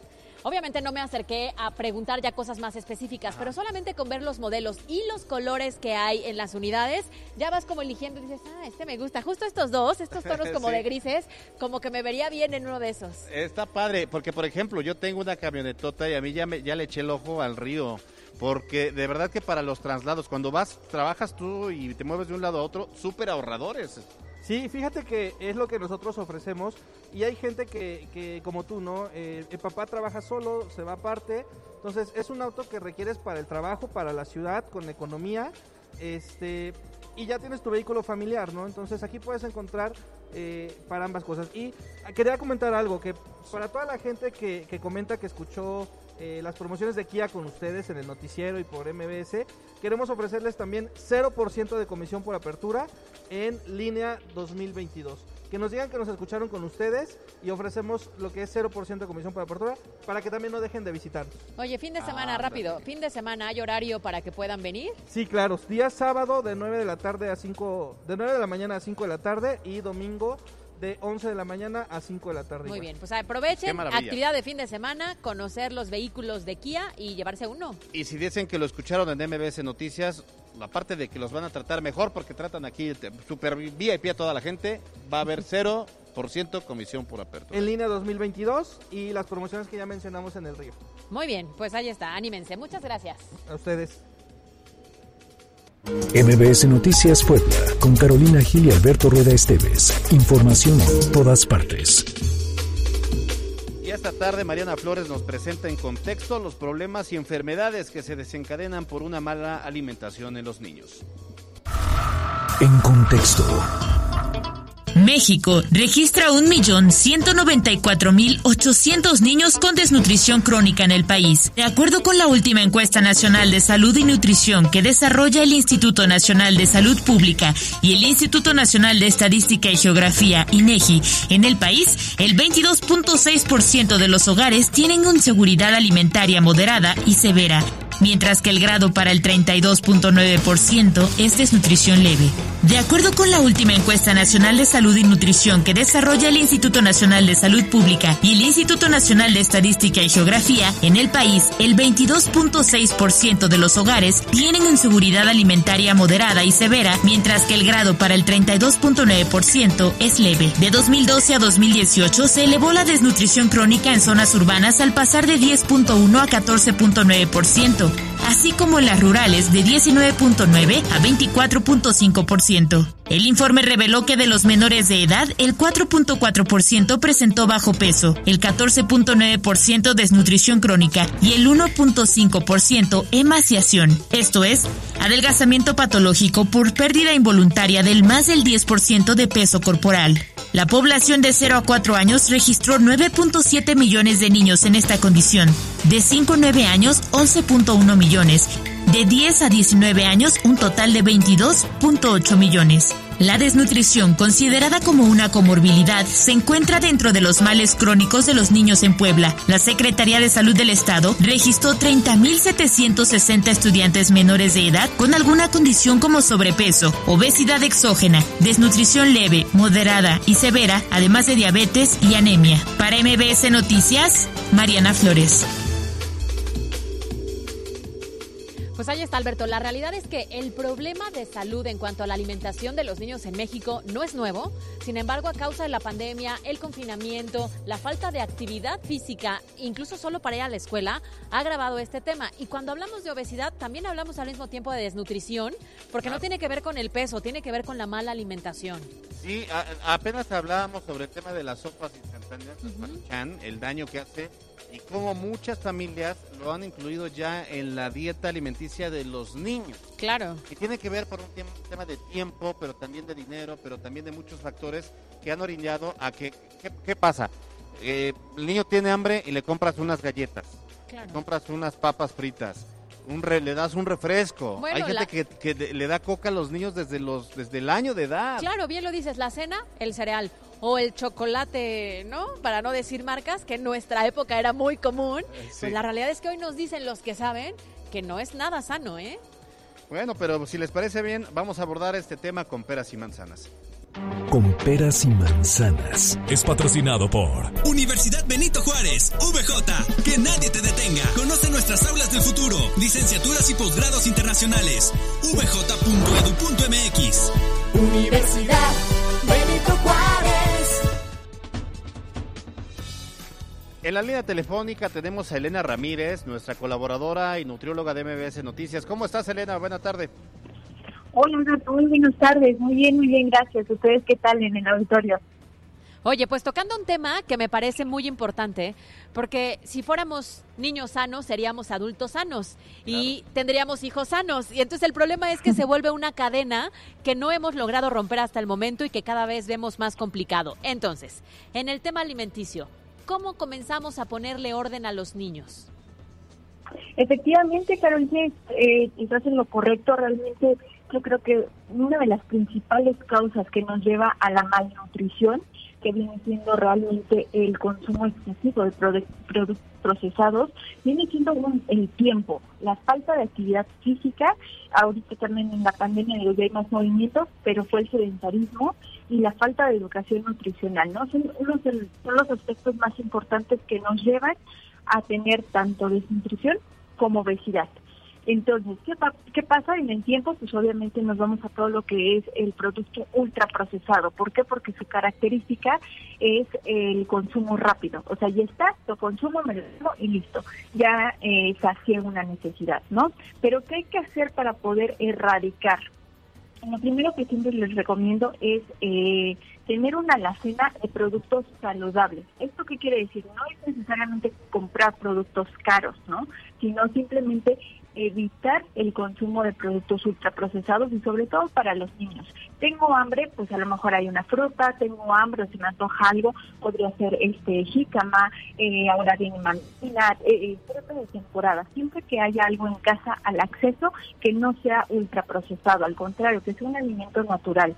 Obviamente no me acerqué a preguntar ya cosas más específicas, pero solamente con ver los modelos y los colores que hay en las unidades, ya vas como eligiendo y dices, ah, este me gusta. Justo estos dos, estos tonos como Sí. de grises, como que me vería bien en uno de esos. Está padre, porque por ejemplo, yo tengo una camionetota y a mí ya, me, ya le eché el ojo al río. Porque de verdad que para los traslados, cuando vas, trabajas tú y te mueves de un lado a otro, súper ahorradores. Sí, fíjate que es lo que nosotros ofrecemos y hay gente que, que como tú, ¿no? Eh, el papá trabaja solo, se va aparte, entonces es un auto que requieres para el trabajo, para la ciudad, con economía, este, y ya tienes tu vehículo familiar, ¿no? Entonces aquí puedes encontrar eh, para ambas cosas. Y quería comentar algo, que para toda la gente que, que comenta que escuchó eh, las promociones de Kia con ustedes en el noticiero y por MBS, queremos ofrecerles también 0% de comisión por apertura en línea 2022. Que nos digan que nos escucharon con ustedes y ofrecemos lo que es 0% de comisión por apertura para que también no dejen de visitarnos. Oye, fin de semana, rápido. Fin de semana, ¿hay horario para que puedan venir? Sí, claro. Día sábado de 9 de la tarde a 5, de 9 de la mañana a 5 de la tarde y domingo de 11 de la mañana a 5 de la tarde. Muy igual. bien, pues aprovechen, actividad de fin de semana, conocer los vehículos de Kia y llevarse uno. Y si dicen que lo escucharon en MBS Noticias, aparte de que los van a tratar mejor, porque tratan aquí super VIP a toda la gente, va a haber 0% comisión por apertura. En línea 2022 y las promociones que ya mencionamos en el río. Muy bien, pues ahí está, anímense. Muchas gracias. A ustedes. MBS Noticias Puebla, con Carolina Gil y Alberto Rueda Esteves. Información en todas partes. Y esta tarde Mariana Flores nos presenta en contexto los problemas y enfermedades que se desencadenan por una mala alimentación en los niños. En contexto. México registra 1.194.800 niños con desnutrición crónica en el país. De acuerdo con la última encuesta nacional de salud y nutrición que desarrolla el Instituto Nacional de Salud Pública y el Instituto Nacional de Estadística y Geografía, INEGI, en el país, el 22.6% de los hogares tienen inseguridad alimentaria moderada y severa. mientras que el grado para el 32.9% es desnutrición leve. De acuerdo con la última encuesta nacional de salud y nutrición que desarrolla el Instituto Nacional de Salud Pública y el Instituto Nacional de Estadística y Geografía, en el país el 22.6% de los hogares tienen inseguridad alimentaria moderada y severa, mientras que el grado para el 32.9% es leve. De 2012 a 2018 se elevó la desnutrición crónica en zonas urbanas al pasar de 10.1 a 14.9%, así como en las rurales de 19.9 a 24.5%. El informe reveló que de los menores de edad, el 4.4% presentó bajo peso, el 14.9% desnutrición crónica y el 1.5% emaciación, esto es, adelgazamiento patológico por pérdida involuntaria del más del 10% de peso corporal. La población de 0 a 4 años registró 9.7 millones de niños en esta condición, de 5 a 9 años 11.1 millones, de 10 a 19 años un total de 22.8 millones. La desnutrición, considerada como una comorbilidad, se encuentra dentro de los males crónicos de los niños en Puebla. La Secretaría de Salud del Estado registró 30.760 estudiantes menores de edad con alguna condición como sobrepeso, obesidad exógena, desnutrición leve, moderada y severa, además de diabetes y anemia. Para MBS Noticias, Mariana Flores. Pues ahí está, Alberto. La realidad es que el problema de salud en cuanto a la alimentación de los niños en México no es nuevo. Sin embargo, a causa de la pandemia, el confinamiento, la falta de actividad física, incluso solo para ir a la escuela, ha agravado este tema. Y cuando hablamos de obesidad, también hablamos al mismo tiempo de desnutrición, porque no tiene que ver con el peso, tiene que ver con la mala alimentación. Sí, apenas hablábamos sobre el tema de las sopas instantáneas, el daño que hace y cómo muchas familias lo han incluido ya en la dieta alimenticia de los niños. Claro. Y tiene que ver por un tema de tiempo, pero también de dinero, pero también de muchos factores que han orillado a que, ¿qué, pasa? Eh, el niño tiene hambre y le compras unas galletas, le compras unas papas fritas, un le das un refresco. Hay gente que, que, le da coca a los niños desde los desde el año de edad. Claro, bien lo dices, la cena, el cereal o el chocolate, ¿no? Para no decir marcas, que en nuestra época era muy común. Eh, pues la realidad es que hoy nos dicen los que saben que no es nada sano, ¿eh? Bueno, pero si les parece bien, vamos a abordar este tema con peras y manzanas. Con peras y manzanas. Es patrocinado por Universidad Benito Juárez, VJ. Que nadie te detenga. Conoce nuestras aulas del futuro, licenciaturas y posgrados internacionales. vj.edu.mx. Universidad En la línea telefónica tenemos a Elena Ramírez, nuestra colaboradora y nutrióloga de MBS Noticias. ¿Cómo estás, Elena? Buena tarde. Hola, muy buenas tardes. Muy bien, muy bien, gracias. ¿Ustedes qué tal en el auditorio? Oye, pues tocando un tema que me parece muy importante, porque si fuéramos niños sanos, seríamos adultos sanos y tendríamos hijos sanos. Y entonces el problema es que se vuelve una cadena que no hemos logrado romper hasta el momento y que cada vez vemos más complicado. Entonces, en el tema alimenticio, ¿cómo comenzamos a ponerle orden a los niños? Efectivamente, Carol, eh, estás en lo correcto. Realmente yo creo que una de las principales causas que nos lleva a la malnutrición que viene siendo realmente el consumo excesivo de productos procesados, viene siendo el tiempo, la falta de actividad física, ahorita también en la pandemia hay más movimientos, pero fue el sedentarismo y la falta de educación nutricional, ¿no? Son, unos son los aspectos más importantes que nos llevan a tener tanto desnutrición como obesidad. Entonces, ¿qué, ¿qué, pasa en el tiempo? Pues obviamente nos vamos a todo lo que es el producto ultraprocesado. ¿Por qué? Porque su característica es el consumo rápido. O sea, ya está, lo consumo, me lo y listo. Ya eh, sacié una necesidad, ¿no? Pero ¿qué hay que hacer para poder erradicar? Lo primero que siempre les recomiendo es eh, tener una alacena de productos saludables. ¿Esto qué quiere decir? No es necesariamente comprar productos caros, ¿no? Sino simplemente evitar el consumo de productos ultraprocesados y sobre todo para los niños. Tengo hambre, pues a lo mejor hay una fruta, tengo hambre o se me antoja algo, podría ser este jícama, eh, ahora viene manzana, eh, eh, fruta de temporada. Siempre que haya algo en casa al acceso que no sea ultraprocesado, al contrario, que sea un alimento natural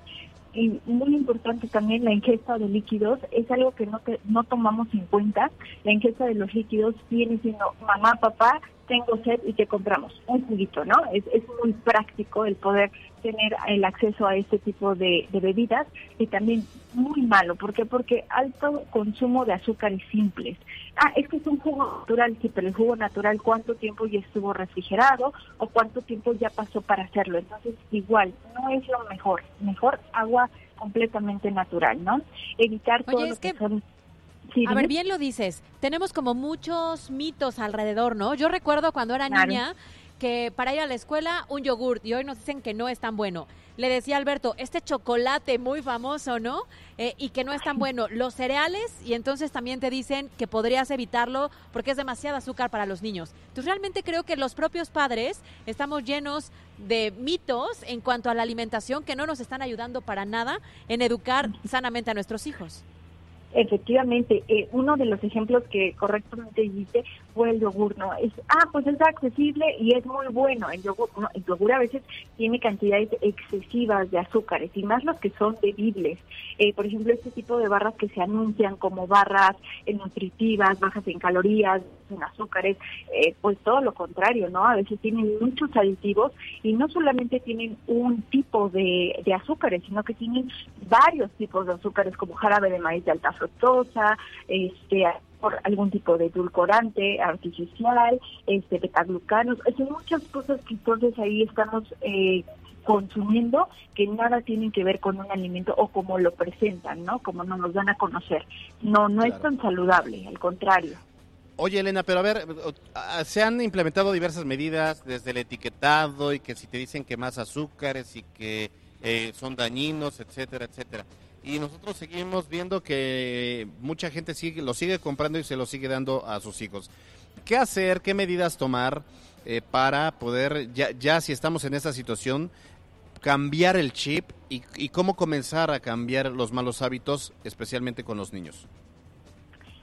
y muy importante también la ingesta de líquidos es algo que no no tomamos en cuenta la ingesta de los líquidos viene siendo mamá papá tengo sed y que compramos un juguito, ¿no? Es, es muy práctico el poder tener el acceso a este tipo de, de bebidas y también muy malo. ¿Por qué? Porque alto consumo de azúcares simples. Ah, es que es un jugo natural, sí, pero el jugo natural, ¿cuánto tiempo ya estuvo refrigerado o cuánto tiempo ya pasó para hacerlo? Entonces, igual, no es lo mejor. Mejor agua completamente natural, ¿no? Evitar todo lo que- son... Sí, A ver, bien lo dices. Tenemos como muchos mitos alrededor, ¿no? Yo recuerdo cuando era Claro. niña que para ir a la escuela un yogurt y hoy nos dicen que no es tan bueno. Le decía Alberto, este chocolate muy famoso, ¿no? Eh, y que no es tan bueno. Los cereales y entonces también te dicen que podrías evitarlo porque es demasiado azúcar para los niños. Entonces realmente creo que los propios padres estamos llenos de mitos en cuanto a la alimentación que no nos están ayudando para nada en educar sanamente a nuestros hijos. Efectivamente, eh, uno de los ejemplos que correctamente dijiste fue el yogur, ¿no? Es, ah, pues es accesible y es muy bueno. El yogur, no, el yogur a veces tiene cantidades excesivas de azúcares y más los que son bebibles. Eh, por ejemplo, este tipo de barras que se anuncian como barras eh, nutritivas, bajas en calorías, en azúcares, eh, pues todo lo contrario, ¿no? A veces tienen muchos aditivos y no solamente tienen un tipo de, de azúcares, sino que tienen varios tipos de azúcares como jarabe de maíz de alta fructosa, este por algún tipo de edulcorante artificial, este betaglucanos, son muchas cosas que entonces ahí estamos eh, consumiendo que nada tienen que ver con un alimento o como lo presentan, ¿no? Como nos los dan a conocer. No, no es tan saludable, al contrario. Oye, Elena, pero a ver, se han implementado diversas medidas desde el etiquetado y que si te dicen que más azúcares y que eh, son dañinos, etcétera, etcétera. Y nosotros seguimos viendo que mucha gente sigue, lo sigue comprando y se lo sigue dando a sus hijos. ¿Qué hacer? ¿Qué medidas tomar eh, para poder, ya, ya si estamos en esta situación, cambiar el chip y, y cómo comenzar a cambiar los malos hábitos, especialmente con los niños?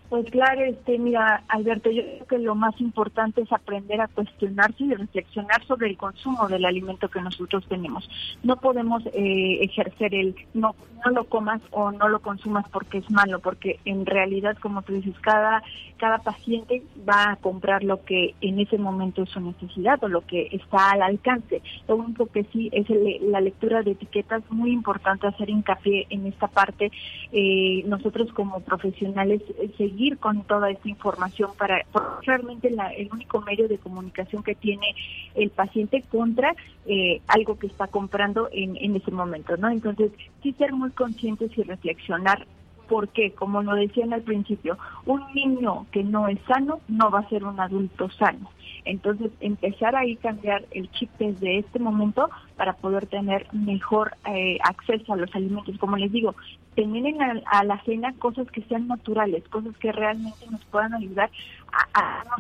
Pues claro, este, mira, Alberto, yo creo que lo más importante es aprender a cuestionarse y reflexionar sobre el consumo del alimento que nosotros tenemos. No podemos eh, ejercer el no, no lo comas o no lo consumas porque es malo, porque en realidad, como tú dices, cada, cada paciente va a comprar lo que en ese momento es su necesidad o lo que está al alcance. Lo único que sí es el- la lectura de etiquetas, muy importante hacer hincapié en esta parte. Eh, nosotros como profesionales eh, seguir con toda esta información para realmente la- el único medio de comunicación que tiene el paciente contra eh, algo que está comprando en, en ese momento, ¿no? Entonces, sí ser muy conscientes y reflexionar porque, como lo decían al principio, un niño que no es sano no va a ser un adulto sano. Entonces, empezar ahí a cambiar el chip desde este momento para poder tener mejor eh, acceso a los alimentos. Como les digo, tener a la cena cosas que sean naturales, cosas que realmente nos puedan ayudar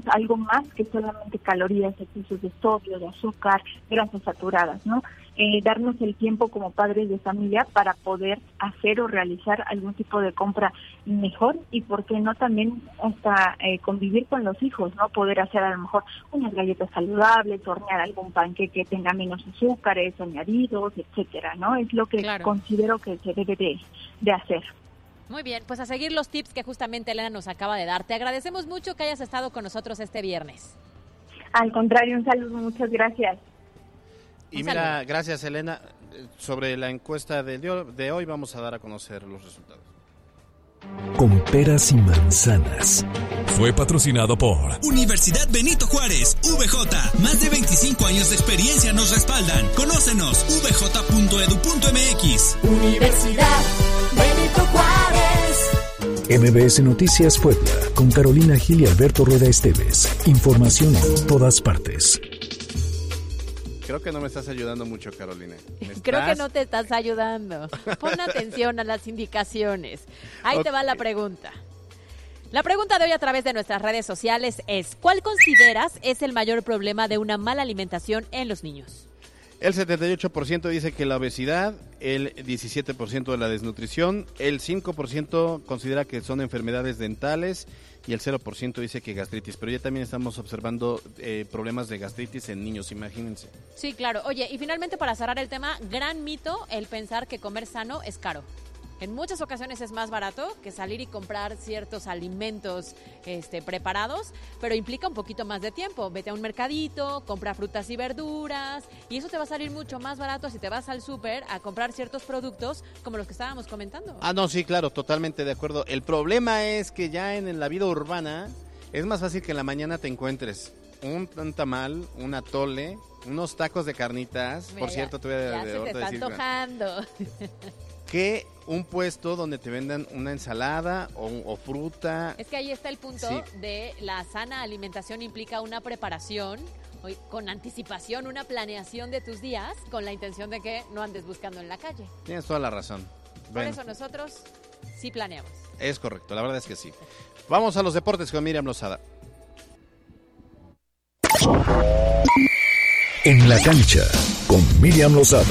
algo más que solamente calorías, excesos de sodio, de azúcar, grasas saturadas, ¿no? Eh, darnos el tiempo como padres de familia para poder hacer o realizar algún tipo de compra mejor y por qué no también hasta eh, convivir con los hijos, ¿no? Poder hacer a lo mejor unas galletas saludables, hornear algún panque que tenga menos azúcares añadidos, etcétera, ¿no? Es lo que considero que se debe de, de hacer. Muy bien, pues a seguir los tips que justamente Elena nos acaba de dar. Te agradecemos mucho que hayas estado con nosotros este viernes. Al contrario, un saludo, muchas gracias. Y Un mira, saludo. gracias Elena. Sobre la encuesta de, de hoy vamos a dar a conocer los resultados. Con peras y manzanas. Fue patrocinado por Universidad Benito Juárez, VJ. Más de 25 años de experiencia nos respaldan. Conócenos, vj.edu.mx. Universidad Benito Juárez. MBS Noticias Puebla, con Carolina Gil y Alberto Rueda Esteves. Información en todas partes. Creo que no me estás ayudando mucho, Carolina. ¿Me Creo que no te estás ayudando. Pon atención a las indicaciones. Ahí te va la pregunta. La pregunta de hoy a través de nuestras redes sociales es, ¿cuál consideras es el mayor problema de una mala alimentación en los niños? El 78% dice que la obesidad, el 17% de la desnutrición, el 5% considera que son enfermedades dentales y el 0% dice que gastritis. Pero ya también estamos observando eh, problemas de gastritis en niños, imagínense. Sí, claro. Oye, y finalmente para cerrar el tema, gran mito el pensar que comer sano es caro. En muchas ocasiones es más barato que salir y comprar ciertos alimentos este, preparados, pero implica un poquito más de tiempo. Vete a un mercadito, compra frutas y verduras y eso te va a salir mucho más barato si te vas al súper a comprar ciertos productos como los que estábamos comentando. Ah, no, sí, claro, totalmente de acuerdo. El problema es que ya en la vida urbana es más fácil que en la mañana te encuentres un, un tamal, un atole, unos tacos de carnitas. Mira, Por cierto, te voy a ya de- se te ahorita está decir- antojando. que un puesto donde te vendan una ensalada o, o fruta. Es que ahí está el punto Sí. de la sana alimentación implica una preparación con anticipación, una planeación de tus días con la intención de que no andes buscando en la calle. Tienes toda la razón. Por Bueno, eso nosotros sí planeamos. es correcto, la verdad es que sí. Vamos a los deportes con Miriam Lozada. En la cancha con Miriam Lozada.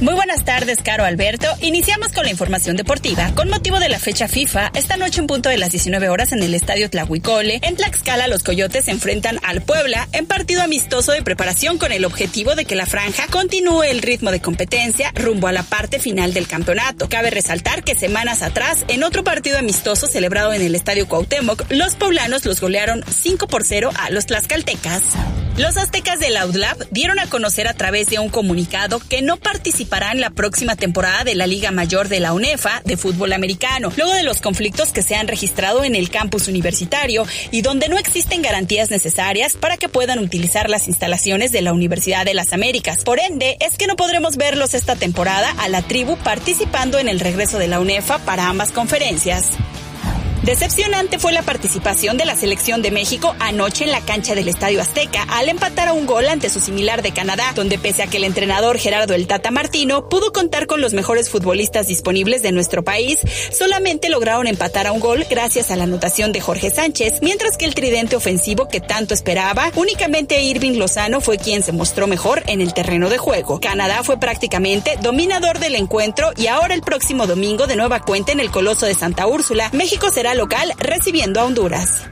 Muy buenas tardes, Caro Alberto. Iniciamos con la información deportiva. Con motivo de la fecha FIFA, esta noche en punto de las 19 horas en el Estadio Tlahuicole, en Tlaxcala los Coyotes se enfrentan al Puebla en partido amistoso de preparación con el objetivo de que la franja continúe el ritmo de competencia rumbo a la parte final del campeonato. Cabe resaltar que semanas atrás, en otro partido amistoso celebrado en el Estadio Cuauhtémoc, los poblanos los golearon 5 por 0 a los tlaxcaltecas. Los aztecas del Audlab dieron a conocer a través de un comunicado que no participarán la próxima temporada de la Liga Mayor de la UNEFA de fútbol americano, luego de los conflictos que se han registrado en el campus universitario y donde no existen garantías necesarias para que puedan utilizar las instalaciones de la Universidad de las Américas. Por ende, es que no podremos verlos esta temporada a la tribu participando en el regreso de la UNEFA para ambas conferencias. Decepcionante fue la participación de la selección de México anoche en la cancha del Estadio Azteca al empatar a un gol ante su similar de Canadá, donde pese a que el entrenador Gerardo El Tata Martino pudo contar con los mejores futbolistas disponibles de nuestro país, solamente lograron empatar a un gol gracias a la anotación de Jorge Sánchez, mientras que el tridente ofensivo que tanto esperaba, únicamente Irving Lozano fue quien se mostró mejor en el terreno de juego. Canadá fue prácticamente dominador del encuentro y ahora el próximo domingo de nueva cuenta en el Coloso de Santa Úrsula, México será local recibiendo a Honduras.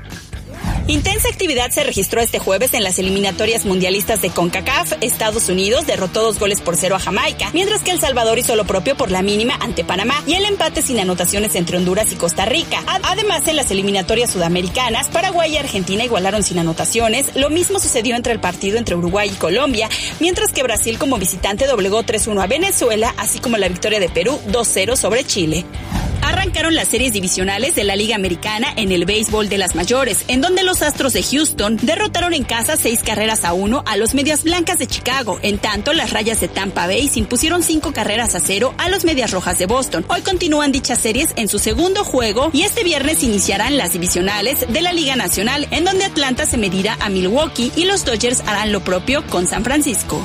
Intensa actividad se registró este jueves en las eliminatorias mundialistas de CONCACAF. Estados Unidos derrotó dos goles por cero a Jamaica, mientras que El Salvador hizo lo propio por la mínima ante Panamá y el empate sin anotaciones entre Honduras y Costa Rica. Además, en las eliminatorias sudamericanas, Paraguay y Argentina igualaron sin anotaciones. Lo mismo sucedió entre el partido entre Uruguay y Colombia, mientras que Brasil como visitante doblegó 3-1 a Venezuela, así como la victoria de Perú 2-0 sobre Chile. Arrancaron las series divisionales de la Liga Americana en el béisbol de las mayores, en donde los Astros de Houston derrotaron en casa seis carreras a uno a los Medias Blancas de Chicago. En tanto, las Rayas de Tampa Bay se impusieron cinco carreras a cero a los Medias Rojas de Boston. Hoy continúan dichas series en su segundo juego y este viernes iniciarán las divisionales de la Liga Nacional, en donde Atlanta se medirá a Milwaukee y los Dodgers harán lo propio con San Francisco.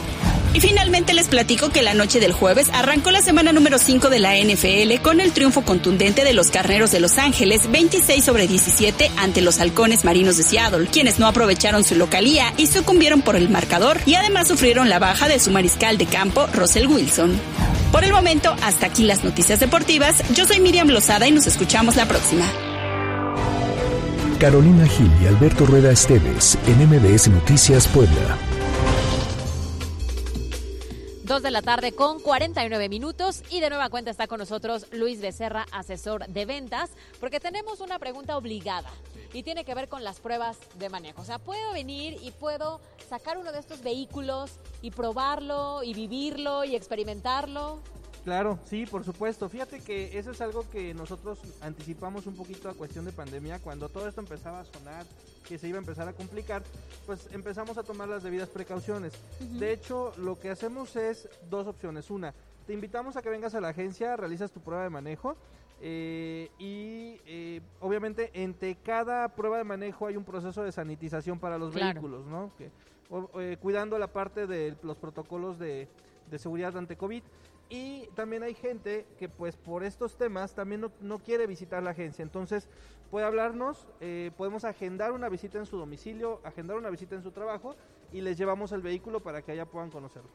Y finalmente les platico que la noche del jueves arrancó la semana número 5 de la NFL con el triunfo contundente de los Carneros de Los Ángeles 26 sobre 17 ante los Halcones Marinos de Seattle, quienes no aprovecharon su localía y sucumbieron por el marcador y además sufrieron la baja de su mariscal de campo Russell Wilson. Por el momento, hasta aquí las noticias deportivas. Yo soy Miriam Lozada y nos escuchamos la próxima. Carolina Gil y Alberto Rueda Esteves en MBS Noticias Puebla. Dos de la tarde con 49 minutos y de nueva cuenta está con nosotros Luis Becerra, asesor de ventas, porque tenemos una pregunta obligada y tiene que ver con las pruebas de manejo. O sea, puedo venir y puedo sacar uno de estos vehículos y probarlo y vivirlo y experimentarlo. Claro, sí, por supuesto. Fíjate que eso es algo que nosotros anticipamos un poquito a cuestión de pandemia. Cuando todo esto empezaba a sonar, que se iba a empezar a complicar, pues empezamos a tomar las debidas precauciones. De hecho, lo que hacemos es dos opciones. Una, te invitamos a que vengas a la agencia, realizas tu prueba de manejo. eh, y eh, obviamente entre cada prueba de manejo hay un proceso de sanitización para los Claro. vehículos, ¿no? Que- o- eh, cuidando la parte de los protocolos de, de seguridad ante COVID. Y también hay gente que pues por estos temas también no, no quiere visitar la agencia. Entonces puede hablarnos, eh, podemos agendar una visita en su domicilio, agendar una visita en su trabajo y les llevamos el vehículo para que allá puedan conocerlo.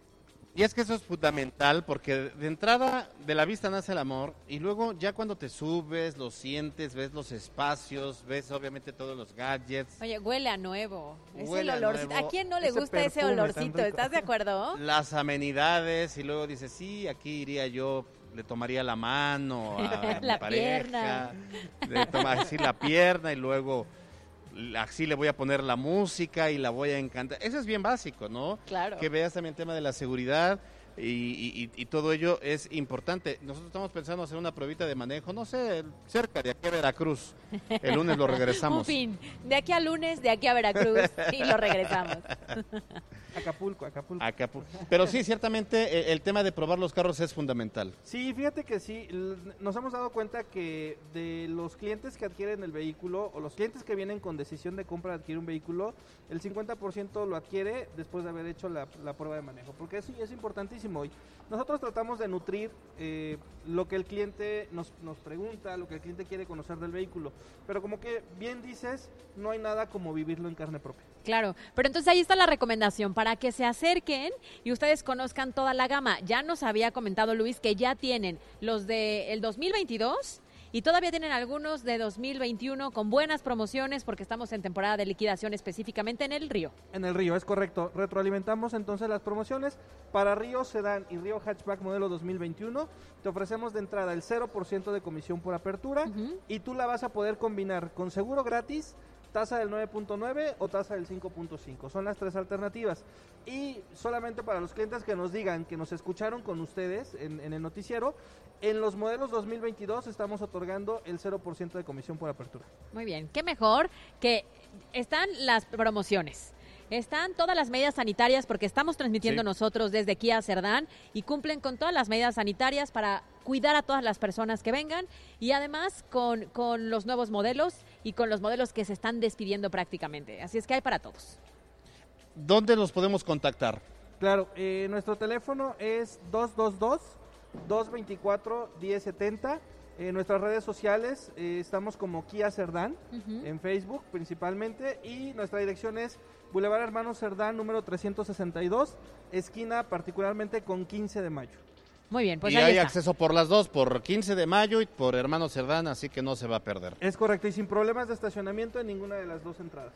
Y es que eso es fundamental porque de entrada de la vista nace el amor y luego ya cuando te subes, lo sientes, ves los espacios, ves obviamente todos los gadgets, Oye, huele a nuevo. Es Huele el olorcito. nuevo. ¿A quién no le Ese gusta ese olorcito? ¿Estás de acuerdo? las amenidades y luego dices, sí, aquí iría yo le tomaría la mano a La mi pareja, pierna. le toma así la pierna y luego así le voy a poner la música y la voy a encantar. Eso es bien básico, ¿no? Claro. Que veas también el tema de la seguridad y, y- y- todo ello es importante. Nosotros estamos pensando hacer una pruebita de manejo, no sé, cerca de aquí a Veracruz. El lunes lo Un regresamos. fin. De aquí a lunes, de aquí a Veracruz y lo regresamos. Acapulco, Acapulco. Acapulco. Pero sí, ciertamente eh, el tema de probar los carros es fundamental. Sí, fíjate que sí, nos hemos dado cuenta que de los clientes que adquieren el vehículo o los clientes que vienen con decisión de compra de adquirir un vehículo, el 50% lo adquiere después de haber hecho la, la prueba de manejo, porque eso es importantísimo. Y nosotros tratamos de nutrir eh, lo que el cliente nos, nos pregunta, lo que el cliente quiere conocer del vehículo, pero como que bien dices, no hay nada como vivirlo en carne propia. Claro, pero entonces ahí está la recomendación para que se acerquen y ustedes conozcan toda la gama. Ya nos había comentado Luis que ya tienen los de el 2022 y todavía tienen algunos de 2021 con buenas promociones porque estamos en temporada de liquidación específicamente en el Río. En el Río, es correcto. Retroalimentamos entonces las promociones. Para Río Sedan y Río Hatchback modelo 2021, te ofrecemos de entrada el 0% de comisión por apertura y tú la vas a poder combinar con seguro gratis, tasa del 9.9 o tasa del 5.5. Son las tres alternativas. Y solamente para los clientes que nos digan que nos escucharon con ustedes en, en el noticiero, en los modelos 2022 estamos otorgando el 0% de comisión por apertura. Muy bien, qué mejor que están las promociones. Están todas las medidas sanitarias porque estamos transmitiendo Sí. nosotros desde Kia Cerdán y cumplen con todas las medidas sanitarias para cuidar a todas las personas que vengan y además con, con los nuevos modelos y con los modelos que se están despidiendo prácticamente. Así es que hay para todos. ¿Dónde los podemos contactar? Claro, eh, nuestro teléfono es 222-224-1070. En nuestras redes sociales eh, estamos como Kia Cerdán, en Facebook principalmente, y nuestra dirección es Boulevard Hermanos Cerdán, número 362, esquina particularmente con 15 de mayo. Muy bien, pues y ahí hay está. acceso por las dos, por 15 de mayo y por Hermano Cerdán, así que no se va a perder. Es correcto, y sin problemas de estacionamiento en ninguna de las dos entradas.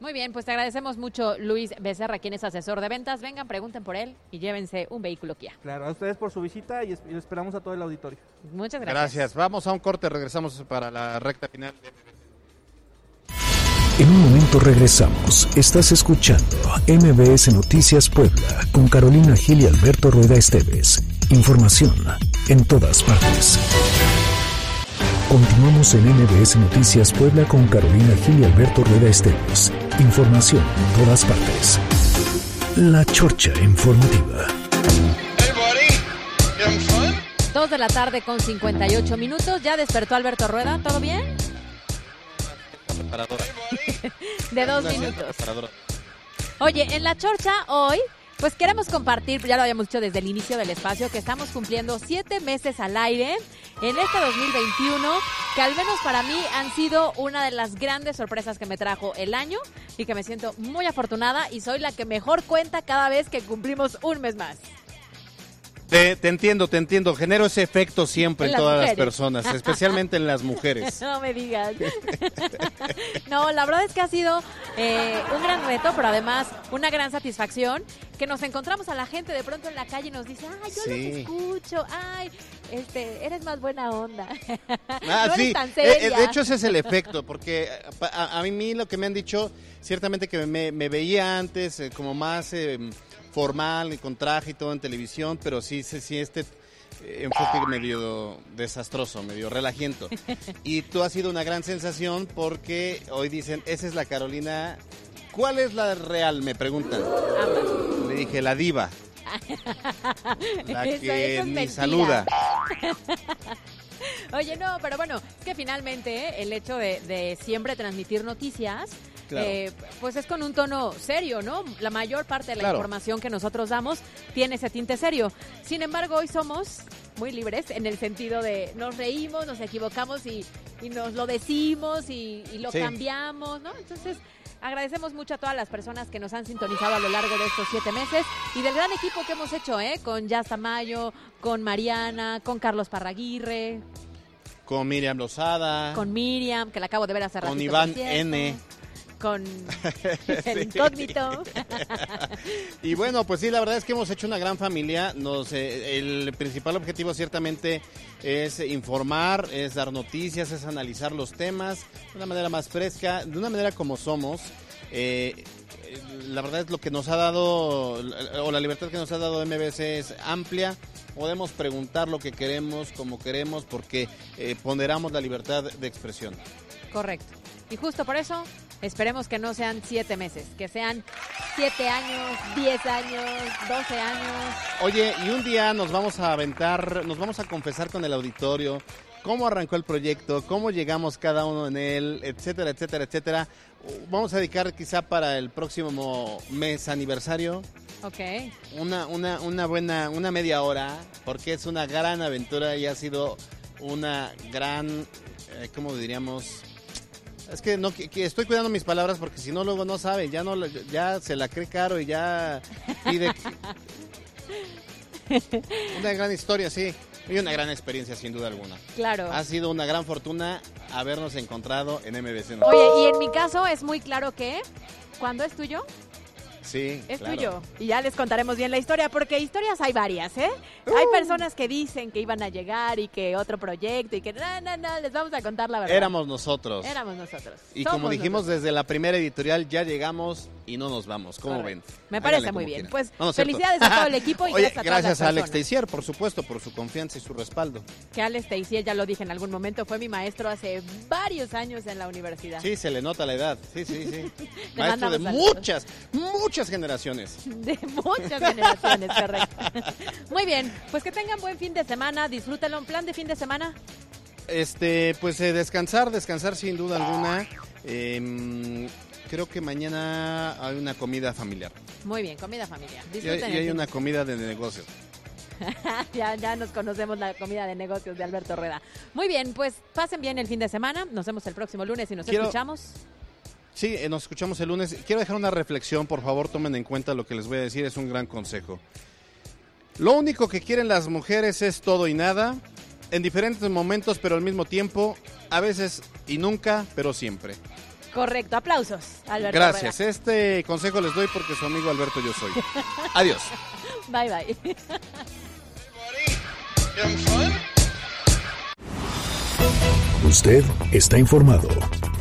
Muy bien, pues te agradecemos mucho Luis Becerra, quien es asesor de ventas. Vengan, pregunten por él y llévense un vehículo Kia. Claro, a ustedes por su visita y, es- y esperamos a todo el auditorio. Muchas Gracias. Vamos a un corte, regresamos para la recta final. En un momento regresamos. Estás escuchando MBS Noticias Puebla con Carolina Gil y Alberto Rueda Esteves. Información en todas partes. Continuamos en MBS Noticias Puebla con Carolina Gil y Alberto Rueda Esteves. Información en todas partes. La Chorcha Informativa. Dos de la tarde con 58 minutos. Ya despertó Alberto Rueda. ¿Todo bien? Preparadora. De dos minutos. Oye, en la chorcha hoy, pues queremos compartir, ya lo habíamos dicho desde el inicio del espacio, que estamos cumpliendo siete meses al aire en este 2021, que al menos para mí han sido una de las grandes sorpresas que me trajo el año y que me siento muy afortunada y soy la que mejor cuenta cada vez que cumplimos un mes más. Te, te entiendo, te entiendo. Genero ese efecto siempre En en, las todas las personas, especialmente en las mujeres. No me digas. no, la verdad es que ha sido eh, un gran reto, pero además una gran satisfacción que nos encontramos a la gente de pronto en la calle y nos dice, ay, yo Sí. los escucho, ay, este, eres más buena onda. Ah, no eres sí, tan eh, eh, seria. de hecho ese es el efecto, porque a, a mí lo que me han dicho, ciertamente que me, me veía antes eh, como más eh, formal y con traje y todo en televisión, pero sí, sí, sí, este eh, enfoque medio desastroso, medio relajiento. Y tú has sido una gran sensación porque hoy dicen, esa es la Carolina, ¿cuál es la real? Me preguntan. Le dije, la diva. La que eso ni mentira. saluda. Oye, no, pero bueno, es que finalmente eh, el hecho de, de siempre transmitir noticias, Claro. eh, pues es con un tono serio, ¿no? La mayor parte de la Claro. información que nosotros damos tiene ese tinte serio. Sin embargo, hoy somos muy libres en el sentido de nos reímos, nos equivocamos y, y nos lo decimos y, y lo Sí. cambiamos, ¿no? Entonces... Agradecemos mucho a todas las personas que nos han sintonizado a lo largo de estos siete meses y del gran equipo que hemos hecho, ¿eh? Con Jazz Tamayo, con Mariana, con Carlos Parraguirre, Con Miriam Lozada. con Miriam, que la acabo de ver hace Con ratito, Iván. N. con el incógnito. y bueno, pues sí, la verdad es que hemos hecho una gran familia. Nos, eh, el principal objetivo ciertamente es informar, es dar noticias, es analizar los temas de una manera más fresca, de una manera como somos. Eh, la verdad es lo que nos ha dado, o la libertad que nos ha dado MBC es amplia. Podemos preguntar lo que queremos, como queremos, porque eh, ponderamos la libertad de expresión. Correcto. Y justo por eso, esperemos que no sean siete meses, que sean siete años, diez años, doce años. Oye, y un día nos vamos a aventar, nos vamos a confesar con el auditorio cómo arrancó el proyecto, cómo llegamos cada uno en él, etcétera, etcétera, etcétera. Vamos a dedicar quizá para el próximo mes aniversario. Ok. Una, una, una buena, una media hora, porque es una gran aventura y ha sido una gran, eh, ¿cómo diríamos? Es que no que, estoy cuidando mis palabras porque si no luego no sabe, ya no ya se la cree caro y ya pide una gran historia, sí. Y una gran experiencia, sin duda alguna. Claro. Ha sido una gran fortuna habernos encontrado en MBC. Oye, y en mi caso es muy claro que cuando es tuyo, Sí, es tuyo. Y ya les contaremos bien la historia, porque historias hay varias, ¿eh? Hay uh. personas que dicen que iban a llegar y que otro proyecto y que no, no, no, les vamos a contar la verdad. Éramos nosotros. Éramos nosotros. Y como dijimos desde la primera editorial, ya llegamos y no nos vamos. ¿Cómo ven? Me parece muy bien. Pues felicidades a todo el equipo y gracias a Gracias a Alex Teixier, por supuesto, por su confianza y su respaldo. Que Alex Teixier, ya lo dije en algún momento, fue mi maestro hace varios años en la universidad. Sí, se le nota la edad. Sí, sí, sí. maestro de muchas, muchas generaciones. De muchas generaciones, correcto. Muy bien, pues que tengan buen fin de semana, disfrútenlo. ¿Un plan de fin de semana? Este, pues eh, descansar, descansar sin duda alguna. Em, creo que mañana hay una comida familiar. Muy bien, comida familiar. y hay, una comida de negocios. ya, ya nos conocemos la comida de negocios de Alberto Rueda. Muy bien, pues pasen bien el fin de semana. Nos vemos el próximo lunes y nos escuchamos. Sí, eh, nos escuchamos el lunes. Quiero dejar una reflexión, por favor, tomen en cuenta lo que les voy a decir, es un gran consejo. Lo único que quieren las mujeres es todo y nada, en diferentes momentos, pero al mismo tiempo, a veces y nunca, pero siempre. Correcto, aplausos, Alberto. Gracias, este consejo les doy porque su amigo Alberto yo soy. Adiós. Bye bye. Usted está informado.